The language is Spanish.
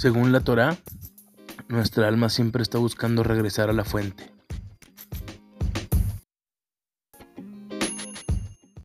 Según la Torá, nuestra alma siempre está buscando regresar a la fuente.